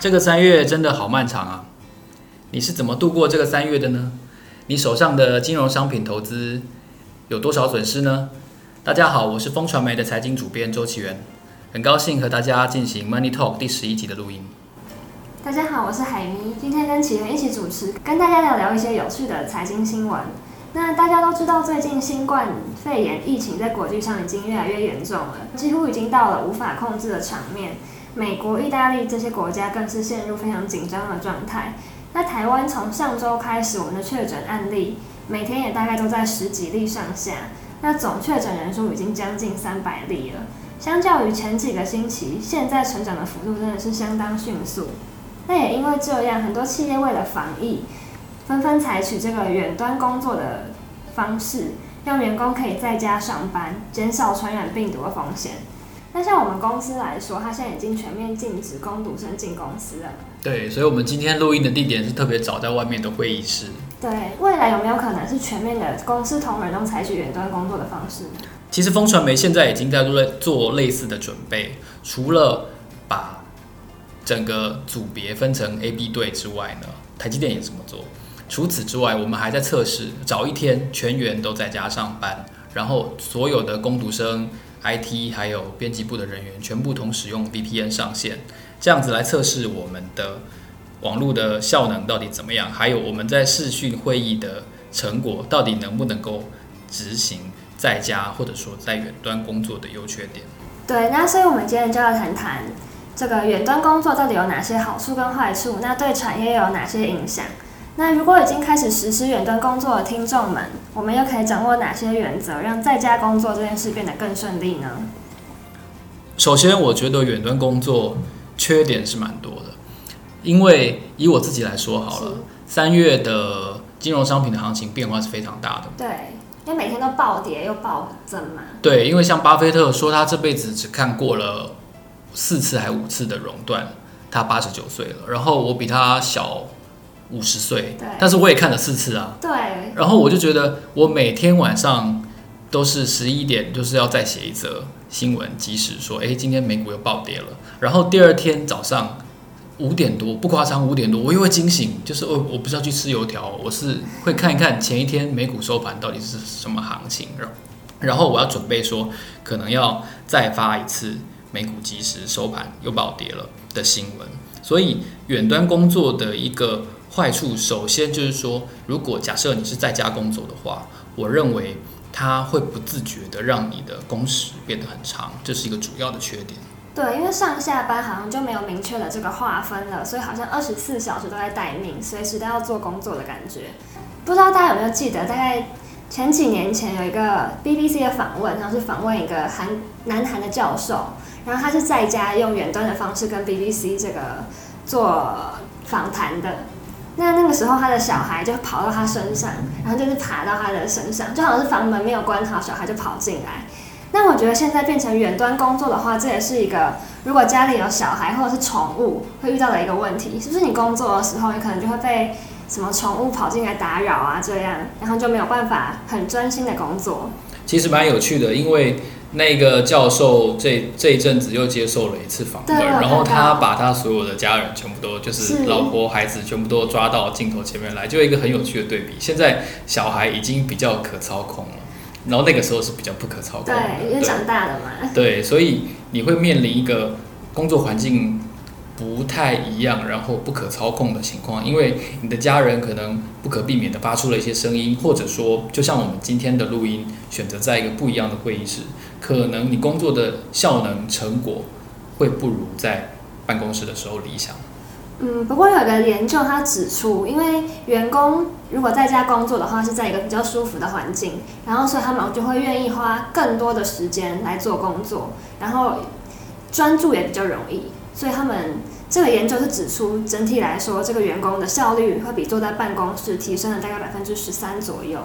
这个三月真的好漫长啊！你是怎么度过这个三月的呢？你手上的金融商品投资有多少损失呢？大家好，我是风传媒的财经主编周岐原，很高兴和大家进行 Money Talk 第十一集的录音。大家好，我是海咪，今天跟岐原一起主持，跟大家聊聊一些有趣的财经新闻。那大家都知道，最近新冠肺炎疫情在国际上已经越来越严重了，几乎已经到了无法控制的场面。美国、意大利这些国家更是陷入非常紧张的状态。那台湾从上周开始，我们的确诊案例每天也大概都在十几例上下。那总确诊人数已经将近三百例了。相较于前几个星期，现在成长的幅度真的是相当迅速。那也因为这样，很多企业为了防疫，纷纷采取这个远端工作的方式，让员工可以在家上班，减少传染病毒的风险。那像我们公司来说，它现在已经全面禁止工读生进公司了。对，所以，我们今天录音的地点是特别早在外面的会议室。对，未来有没有可能是全面的公司同仁都采取远端工作的方式？其实，风传媒现在已经在做做类似的准备，除了把整个组别分成 A、B 队之外呢，台积电也这么做。除此之外，我们还在测试，早一天全员都在家上班，然后所有的工读生。IT 还有编辑部的人员全部同时用 VPN 上线，这样子来测试我们的网络的效能到底怎么样，还有我们在视讯会议的成果到底能不能够执行在家或者说在远端工作的优缺点。对，那所以我们今天就要谈谈这个远端工作到底有哪些好处跟坏处，那对产业又有哪些影响？那如果已经开始实施远端工作的听众们，我们又可以掌握哪些原则，让在家工作这件事变得更顺利呢？首先，我觉得远端工作缺点是蛮多的，因为以我自己来说好了，三月的金融商品的行情变化是非常大的。对，因为每天都暴跌又暴增嘛。对，因为像巴菲特说，他这辈子只看过了四次还五次的熔断，他八十九岁了，然后我比他小。五十岁，但是我也看了四次啊。对。然后我就觉得，我每天晚上都是十一点，就是要再写一则新闻，即使说，哎，今天美股又暴跌了。然后第二天早上五点多，不夸张，五点多我又会惊醒，就是我我不是要去吃油条，我是会看一看前一天美股收盘到底是什么行情，然后我要准备说，可能要再发一次美股即时收盘又暴跌了的新闻。所以远端工作的一个。坏处首先就是说，如果假设你是在家工作的话，我认为它会不自觉的让你的工时变得很长，这是一个主要的缺点。对，因为上下班好像就没有明确的这个划分了，所以好像二十四小时都在待命，随时都要做工作的感觉。不知道大家有没有记得，大概前几年前有一个 BBC 的访问，然后是访问一个韩南韩的教授，然后他是在家用远端的方式跟 BBC 这个做访谈的。那那个时候，他的小孩就跑到他身上，然后就是爬到他的身上，就好像是房门没有关好，小孩就跑进来。那我觉得现在变成远端工作的话，这也是一个如果家里有小孩或者是宠物会遇到的一个问题，是不是？你工作的时候，你可能就会被什么宠物跑进来打扰啊，这样，然后就没有办法很专心的工作。其实蛮有趣的，因为。那个教授这这一阵子又接受了一次访问，然后他把他所有的家人全部都就是老婆孩子全部都抓到镜头前面来，就一个很有趣的对比。现在小孩已经比较可操控了，然后那个时候是比较不可操控的，对，因为长大了嘛。对，所以你会面临一个工作环境。不太一样，然后不可操控的情况，因为你的家人可能不可避免地发出了一些声音，或者说，就像我们今天的录音，选择在一个不一样的会议室，可能你工作的效能成果会不如在办公室的时候理想。嗯，不过有一个研究他指出，因为员工如果在家工作的话，是在一个比较舒服的环境，然后所以他们就会愿意花更多的时间来做工作，然后专注也比较容易。所以他们这个研究是指出，整体来说，这个员工的效率会比坐在办公室提升了大概百分之十三左右。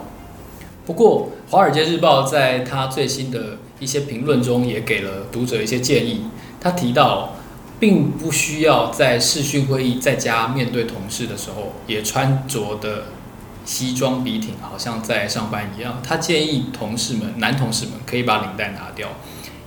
不过，《华尔街日报》在他最新的一些评论中也给了读者一些建议。他提到，并不需要在视讯会议在家面对同事的时候，也穿着的西装笔挺，好像在上班一样。他建议同事们，男同事们可以把领带拿掉，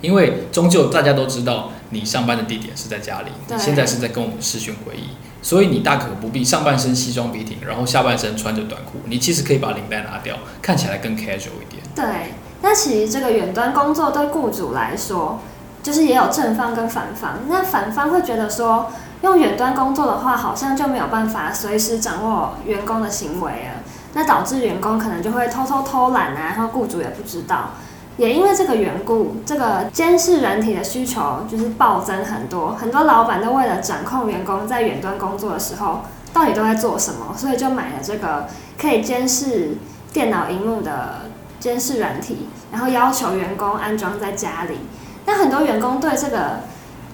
因为终究大家都知道。你上班的地点是在家里，你现在是在跟我们视讯会议，所以你大可不必上半身西装笔挺，然后下半身穿着短裤，你其实可以把领带拿掉，看起来更 casual 一点。对，那其实这个远端工作对雇主来说，就是也有正方跟反方。那反方会觉得说，用远端工作的话，好像就没有办法随时掌握员工的行为了，那导致员工可能就会偷偷偷懒啊，然后雇主也不知道。也因为这个缘故，这个监视人体的需求就是暴增很多，很多老板都为了掌控员工在远端工作的时候到底都在做什么，所以就买了这个可以监视电脑荧幕的监视软体，然后要求员工安装在家里。但很多员工对这个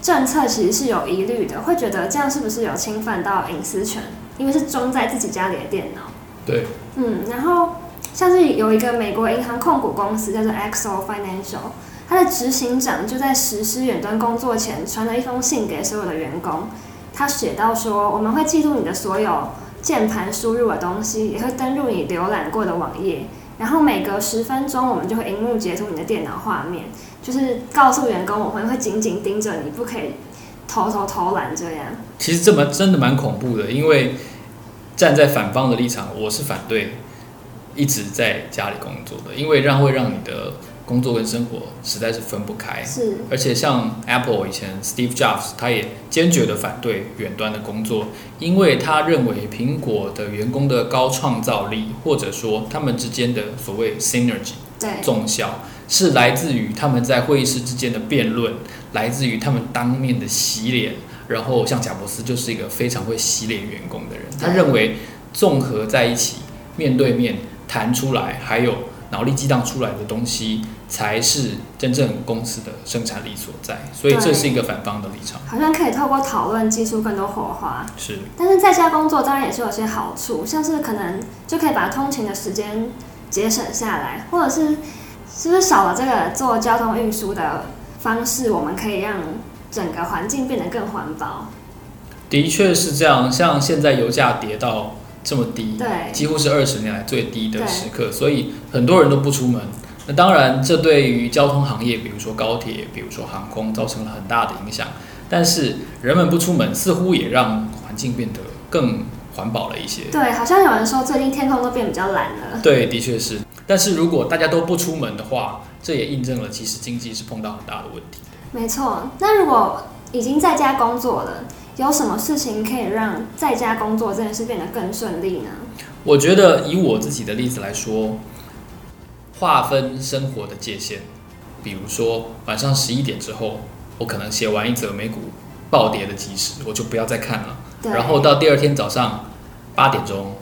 政策其实是有疑虑的，会觉得这样是不是有侵犯到隐私权？因为是装在自己家里的电脑。对，嗯，然后。像是有一个美国银行控股公司叫做 XO Financial，它的执行长就在实施远端工作前传了一封信给所有的员工，他写到说：“我们会记录你的所有键盘输入的东西，也会登录你浏览过的网页，然后每隔十分钟我们就会荧幕截图你的电脑画面，就是告诉员工我们会紧紧盯着你，不可以偷偷偷懒这样。”其实这么真的蛮恐怖的，因为站在反方的立场，我是反对。一直在家里工作的，因为让会让你的工作跟生活实在是分不开。是，而且像 Apple 以前 Steve Jobs，他也坚决的反对远端的工作，因为他认为苹果的员工的高创造力，或者说他们之间的所谓 synergy，对，综效是来自于他们在会议室之间的辩论，来自于他们当面的洗脸。然后像贾伯斯就是一个非常会洗脸员工的人，他认为综合在一起，面对面。弹出来，还有脑力激荡出来的东西，才是真正公司的生产力所在。所以这是一个反方的立场。好像可以透过讨论激出更多火花。是。但是在家工作当然也是有些好处，像是可能就可以把通勤的时间节省下来，或者是是不是少了这个做交通运输的方式，我们可以让整个环境变得更环保。的确是这样，像现在油价跌到。这么低，对，几乎是二十年来最低的时刻，所以很多人都不出门。那当然，这对于交通行业，比如说高铁，比如说航空，造成了很大的影响。但是人们不出门，似乎也让环境变得更环保了一些。对，好像有人说最近天空都变比较蓝了。对，的确是。但是如果大家都不出门的话，这也印证了其实经济是碰到很大的问题。没错。那如果已经在家工作了，有什么事情可以让在家工作这件事变得更顺利呢？我觉得以我自己的例子来说，划分生活的界限，比如说晚上十一点之后，我可能写完一则美股暴跌的即时，我就不要再看了。然后到第二天早上八点钟，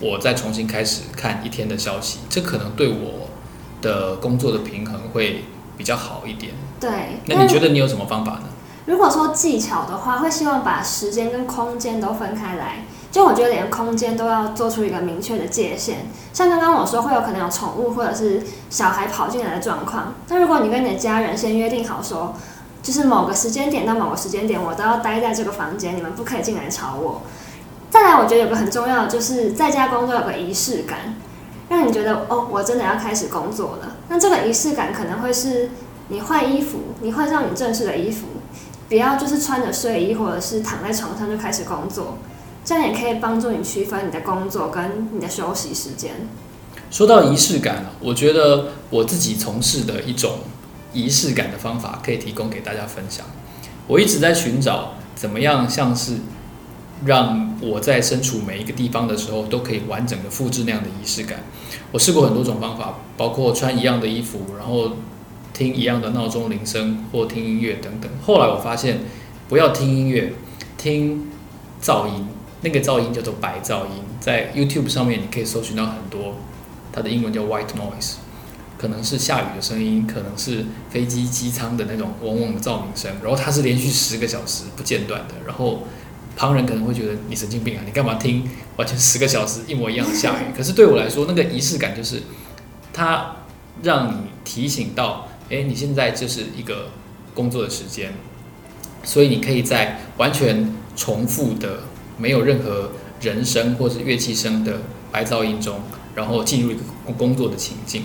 我再重新开始看一天的消息，这可能对我的工作的平衡会比较好一点。对，那你觉得你有什么方法呢？如果说技巧的话，会希望把时间跟空间都分开来。就我觉得连空间都要做出一个明确的界限。像刚刚我说会有可能有宠物或者是小孩跑进来的状况。那如果你跟你的家人先约定好说，就是某个时间点到某个时间点，我都要待在这个房间，你们不可以进来吵我。再来，我觉得有个很重要的就是在家工作有个仪式感，让你觉得哦，我真的要开始工作了。那这个仪式感可能会是你换衣服，你换上你正式的衣服。不要就是穿着睡衣或者是躺在床上就开始工作，这样也可以帮助你区分你的工作跟你的休息时间。说到仪式感，我觉得我自己从事的一种仪式感的方法可以提供给大家分享。我一直在寻找怎么样像是让我在身处每一个地方的时候都可以完整的复制那样的仪式感。我试过很多种方法，包括穿一样的衣服，然后。听一样的闹钟铃声，或听音乐等等。后来我发现，不要听音乐，听噪音。那个噪音叫做白噪音，在 YouTube 上面你可以搜寻到很多，它的英文叫 White Noise，可能是下雨的声音，可能是飞机机舱的那种嗡嗡的照明声。然后它是连续十个小时不间断的。然后旁人可能会觉得你神经病啊，你干嘛听完全十个小时一模一样的下雨？可是对我来说，那个仪式感就是它让你提醒到。诶，你现在就是一个工作的时间，所以你可以在完全重复的、没有任何人声或是乐器声的白噪音中，然后进入一个工作的情境。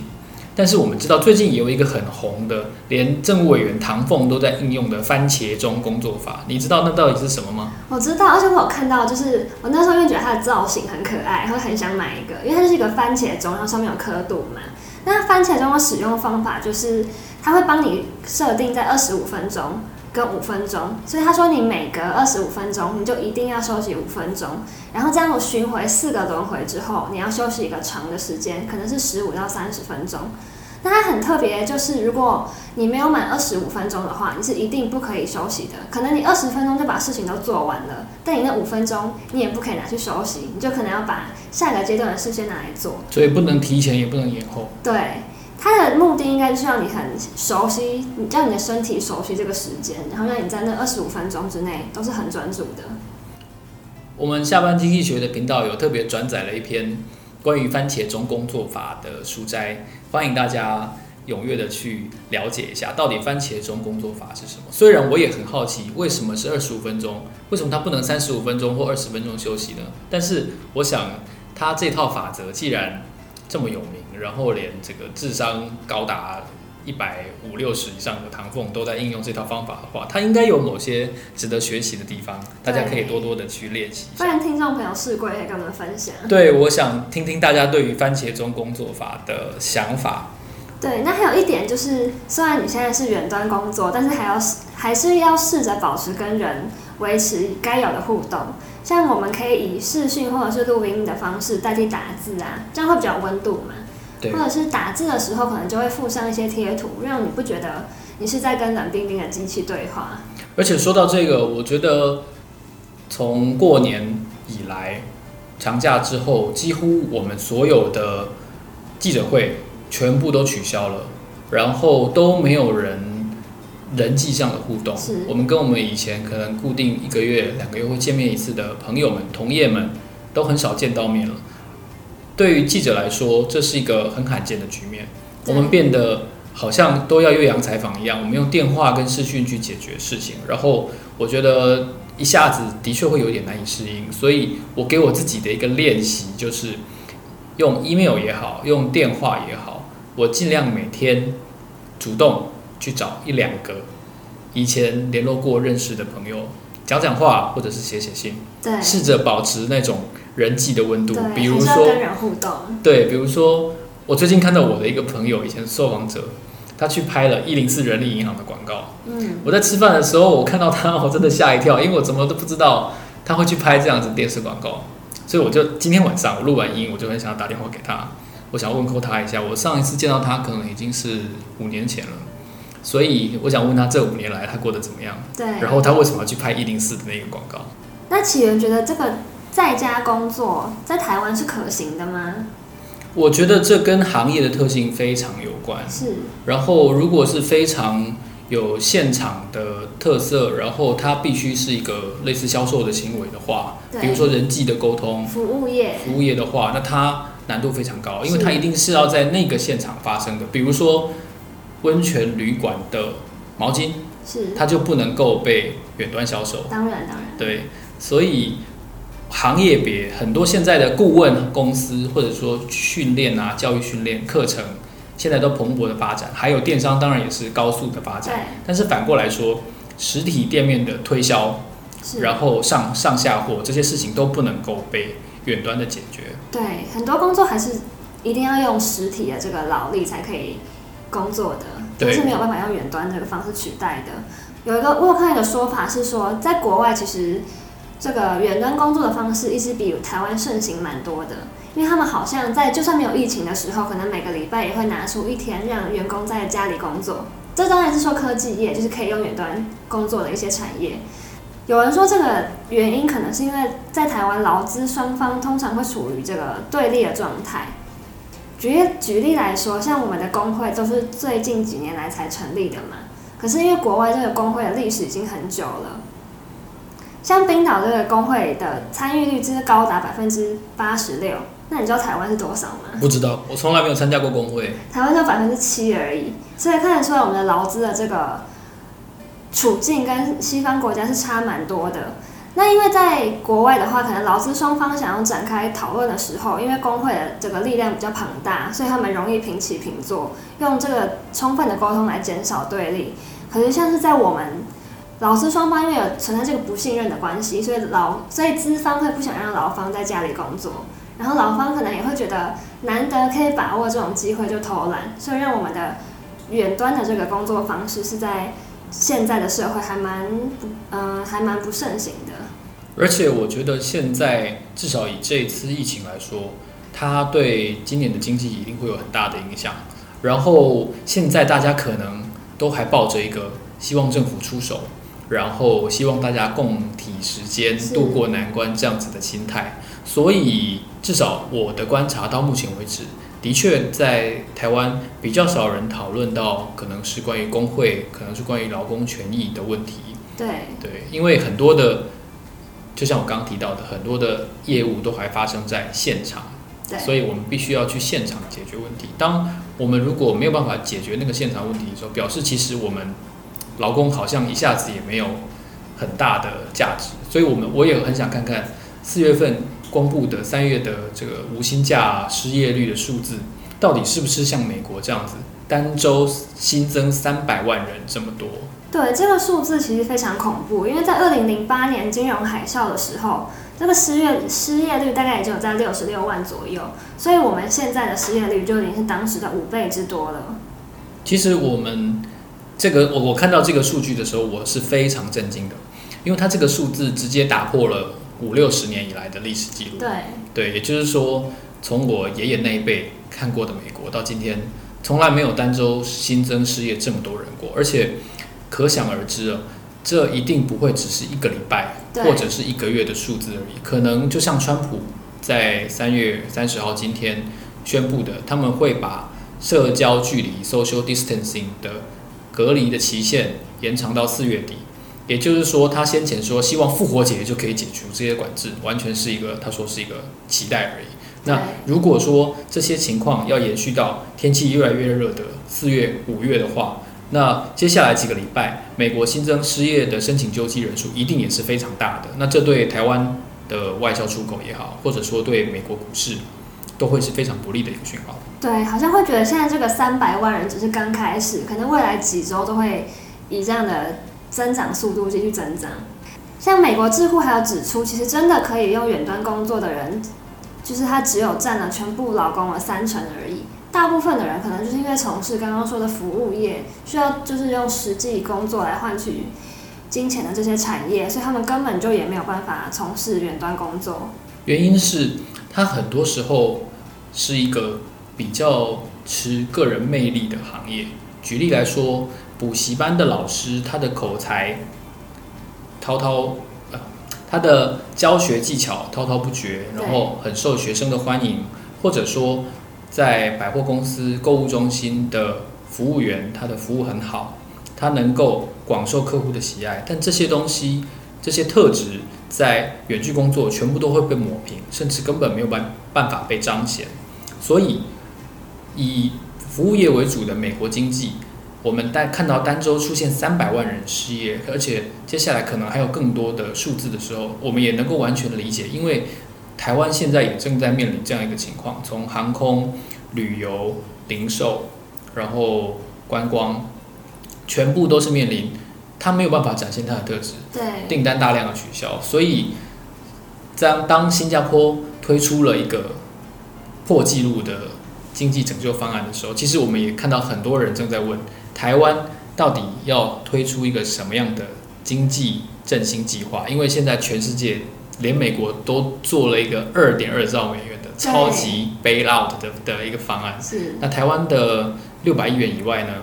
但是我们知道最近也有一个很红的，连政务委员唐凤都在应用的番茄钟工作法，你知道那到底是什么吗？我知道，而且我有看到，就是我那时候因为觉得它的造型很可爱，会很想买一个，因为它就是一个番茄钟，然后上面有刻度嘛。那番茄钟的使用方法就是，它会帮你设定在二十五分钟跟五分钟，所以他说你每隔二十五分钟你就一定要休息五分钟，然后这样我巡回四个轮回之后，你要休息一个长的时间，可能是十五到三十分钟。那它很特别，就是如果你没有满二十五分钟的话，你是一定不可以休息的。可能你二十分钟就把事情都做完了，但你那五分钟你也不可以拿去休息，你就可能要把下一个阶段的事先拿来做。所以不能提前，也不能延后。对，它的目的应该就是让你很熟悉，让你的身体熟悉这个时间，然后让你在那二十五分钟之内都是很专注的。我们下班经济学的频道有特别转载了一篇关于番茄钟工作法的书斋。欢迎大家踊跃的去了解一下，到底番茄钟工作法是什么？虽然我也很好奇，为什么是二十五分钟？为什么它不能三十五分钟或二十分钟休息呢？但是我想，它这套法则既然这么有名，然后连这个智商高达一百五六十以上的唐凤都在应用这套方法的话，它应该有某些值得学习的地方，大家可以多多的去练习。欢迎听众朋友试过，可以跟我们分享。对，我想听听大家对于番茄钟工作法的想法。对，那还有一点就是，虽然你现在是远端工作，但是还要还是要试着保持跟人维持该有的互动。像我们可以以视讯或者是录音的方式代替打字啊，这样会比较有温度嘛。对。或者是打字的时候，可能就会附上一些贴图，让你不觉得你是在跟冷冰冰的机器对话。而且说到这个，我觉得从过年以来，长假之后，几乎我们所有的记者会。全部都取消了，然后都没有人人际上的互动。是我们跟我们以前可能固定一个月、两个月会见面一次的朋友们、同业们，都很少见到面了。对于记者来说，这是一个很罕见的局面。我们变得好像都要岳阳采访一样，我们用电话跟视讯去解决事情。然后我觉得一下子的确会有点难以适应，所以我给我自己的一个练习就是用 email 也好，用电话也好。我尽量每天主动去找一两个以前联络过、认识的朋友讲讲话，或者是写写信，对，试着保持那种人际的温度。比如说跟人互动。对，比如说我最近看到我的一个朋友，以前受访者，他去拍了一零四人力银行的广告。嗯，我在吃饭的时候，我看到他，我真的吓一跳，因为我怎么都不知道他会去拍这样子电视广告，所以我就今天晚上我录完音，我就很想要打电话给他。我想问候他一下，我上一次见到他可能已经是五年前了，所以我想问他这五年来他过得怎么样？对。然后他为什么要去拍一零四的那个广告？那启源觉得这个在家工作在台湾是可行的吗？我觉得这跟行业的特性非常有关。是。然后如果是非常有现场的特色，然后它必须是一个类似销售的行为的话，比如说人际的沟通，服务业，服务业的话，那它。难度非常高，因为它一定是要在那个现场发生的。比如说，温泉旅馆的毛巾，是它就不能够被远端销售。当然，当然。对，所以行业别很多现在的顾问公司，或者说训练啊、教育训练课程，现在都蓬勃的发展。还有电商，当然也是高速的发展。但是反过来说，实体店面的推销，然后上上下货这些事情都不能够被远端的解决。对，很多工作还是一定要用实体的这个劳力才可以工作的，但是没有办法用远端这个方式取代的。有一个我有看一个说法是说，在国外其实这个远端工作的方式一直比台湾盛行蛮多的，因为他们好像在就算没有疫情的时候，可能每个礼拜也会拿出一天让员工在家里工作。这当然是说科技业就是可以用远端工作的一些产业。有人说，这个原因可能是因为在台湾劳资双方通常会处于这个对立的状态。举举例来说，像我们的工会都是最近几年来才成立的嘛，可是因为国外这个工会的历史已经很久了。像冰岛这个工会的参与率就是高达百分之八十六，那你知道台湾是多少吗？不知道，我从来没有参加过工会。台湾就百分之七而已，所以看得出来我们的劳资的这个。处境跟西方国家是差蛮多的。那因为在国外的话，可能劳资双方想要展开讨论的时候，因为工会的这个力量比较庞大，所以他们容易平起平坐，用这个充分的沟通来减少对立。可是像是在我们劳资双方因为有存在这个不信任的关系，所以劳所以资方会不想让劳方在家里工作，然后劳方可能也会觉得难得可以把握这种机会就偷懒，所以让我们的远端的这个工作方式是在。现在的社会还蛮不，呃，还蛮不盛行的。而且我觉得现在至少以这次疫情来说，它对今年的经济一定会有很大的影响。然后现在大家可能都还抱着一个希望政府出手，然后希望大家共体时间度过难关这样子的心态。所以至少我的观察到目前为止。的确，在台湾比较少人讨论到，可能是关于工会，可能是关于劳工权益的问题。对对，因为很多的，就像我刚刚提到的，很多的业务都还发生在现场，所以我们必须要去现场解决问题。当我们如果没有办法解决那个现场问题的时候，表示其实我们劳工好像一下子也没有很大的价值。所以我们我也很想看看四月份。公布的三月的这个无薪假失业率的数字，到底是不是像美国这样子，单周新增三百万人这么多？对，这个数字其实非常恐怖，因为在二零零八年金融海啸的时候，这个失业失业率大概也就在六十六万左右，所以我们现在的失业率就已经是当时的五倍之多了。其实我们这个我我看到这个数据的时候，我是非常震惊的，因为它这个数字直接打破了。五六十年以来的历史记录，对，对，也就是说，从我爷爷那一辈看过的美国到今天，从来没有单周新增失业这么多人过，而且可想而知啊，这一定不会只是一个礼拜或者是一个月的数字而已，可能就像川普在三月三十号今天宣布的，他们会把社交距离 （social distancing） 的隔离的期限延长到四月底。也就是说，他先前说希望复活节就可以解除这些管制，完全是一个他说是一个期待而已。那如果说这些情况要延续到天气越来越热的四月、五月的话，那接下来几个礼拜，美国新增失业的申请救济人数一定也是非常大的。那这对台湾的外销出口也好，或者说对美国股市，都会是非常不利的一个讯号。对，好像会觉得现在这个三百万人只是刚开始，可能未来几周都会以这样的。增长速度继续增长，像美国智库还有指出，其实真的可以用远端工作的人，就是他只有占了全部劳工的三成而已。大部分的人可能就是因为从事刚刚说的服务业，需要就是用实际工作来换取金钱的这些产业，所以他们根本就也没有办法从事远端工作。原因是他很多时候是一个比较吃个人魅力的行业。举例来说。补习班的老师，他的口才滔滔，呃，他的教学技巧滔滔不绝，然后很受学生的欢迎。或者说，在百货公司、购物中心的服务员，他的服务很好，他能够广受客户的喜爱。但这些东西、这些特质，在远距工作全部都会被抹平，甚至根本没有办办法被彰显。所以，以服务业为主的美国经济。我们在看到单周出现三百万人失业，而且接下来可能还有更多的数字的时候，我们也能够完全的理解，因为台湾现在也正在面临这样一个情况，从航空、旅游、零售，然后观光，全部都是面临它没有办法展现它的特质，对，订单大量的取消，所以当当新加坡推出了一个破纪录的经济拯救方案的时候，其实我们也看到很多人正在问。台湾到底要推出一个什么样的经济振兴计划？因为现在全世界连美国都做了一个二点二兆美元的超级 bailout 的的一个方案。是。那台湾的六百亿元以外呢，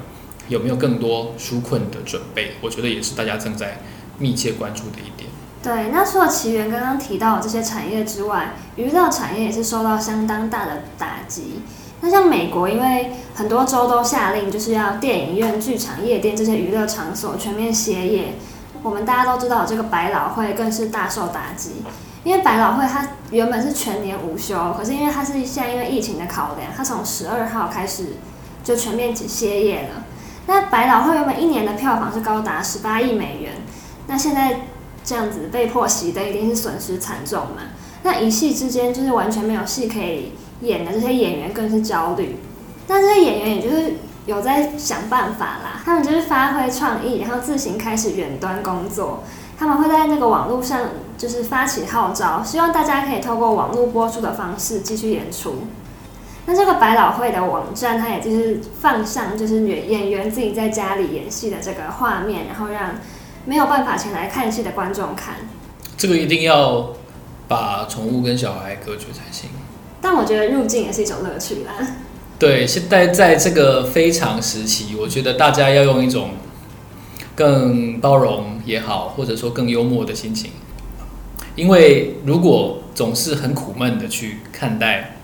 有没有更多纾困的准备？我觉得也是大家正在密切关注的一点。对，那除了奇缘刚刚提到的这些产业之外，娱乐产业也是受到相当大的打击。那像美国，因为很多州都下令，就是要电影院、剧场、夜店这些娱乐场所全面歇业。我们大家都知道，这个百老汇更是大受打击。因为百老汇它原本是全年无休，可是因为它是现在因为疫情的考量，它从十二号开始就全面歇业了。那百老汇原本一年的票房是高达十八亿美元，那现在这样子被迫熄灯，一定是损失惨重嘛。那一戏之间就是完全没有戏可以演的这些演员更是焦虑。那这些演员也就是有在想办法啦，他们就是发挥创意，然后自行开始远端工作。他们会在那个网络上就是发起号召，希望大家可以透过网络播出的方式继续演出。那这个百老汇的网站，它也就是放上就是演演员自己在家里演戏的这个画面，然后让没有办法前来看戏的观众看。这个一定要把宠物跟小孩隔绝才行。但我觉得入境也是一种乐趣啦。对，现在在这个非常时期，我觉得大家要用一种。更包容也好，或者说更幽默的心情，因为如果总是很苦闷的去看待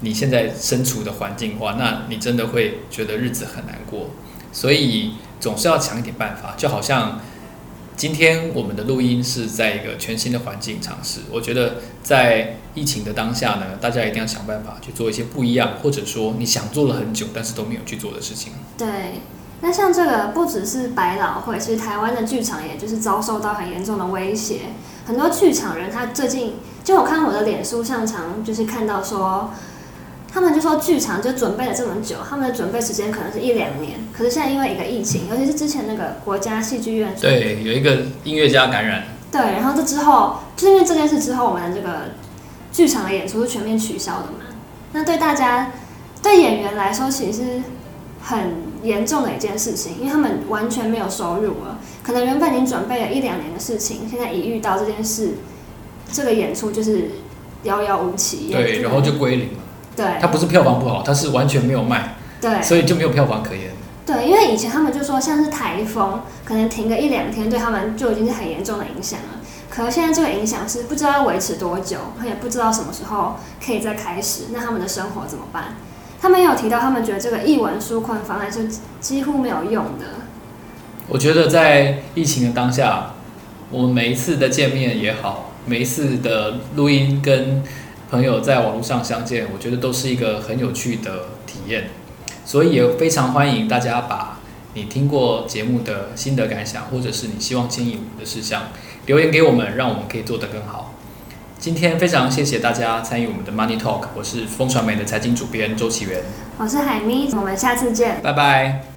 你现在身处的环境的话，那你真的会觉得日子很难过。所以总是要想一点办法，就好像今天我们的录音是在一个全新的环境尝试。我觉得在疫情的当下呢，大家一定要想办法去做一些不一样，或者说你想做了很久但是都没有去做的事情。对。那像这个不只是百老汇，其实台湾的剧场也就是遭受到很严重的威胁。很多剧场人他最近就我看我的脸书上常就是看到说，他们就说剧场就准备了这么久，他们的准备时间可能是一两年，可是现在因为一个疫情，尤其是之前那个国家戏剧院，对，有一个音乐家感染，对，然后这之后就是因为这件事之后，我们的这个剧场的演出是全面取消的嘛。那对大家对演员来说，其实是很。严重的一件事情，因为他们完全没有收入了，可能原本已经准备了一两年的事情，现在一遇到这件事，这个演出就是遥遥无期。对，然后就归零了。对，它不是票房不好，它是完全没有卖。对，所以就没有票房可言。对，因为以前他们就说，像是台风，可能停个一两天，对他们就已经是很严重的影响了。可是现在这个影响是不知道要维持多久，他也不知道什么时候可以再开始，那他们的生活怎么办？他们也有提到，他们觉得这个译文纾困方案是几乎没有用的。我觉得在疫情的当下，我们每一次的见面也好，每一次的录音跟朋友在网络上相见，我觉得都是一个很有趣的体验。所以也非常欢迎大家把你听过节目的心得感想，或者是你希望建议我们的事项留言给我们，让我们可以做得更好。今天非常谢谢大家参与我们的 Money Talk，我是风传媒的财经主编周启源，我是海咪，我们下次见，拜拜。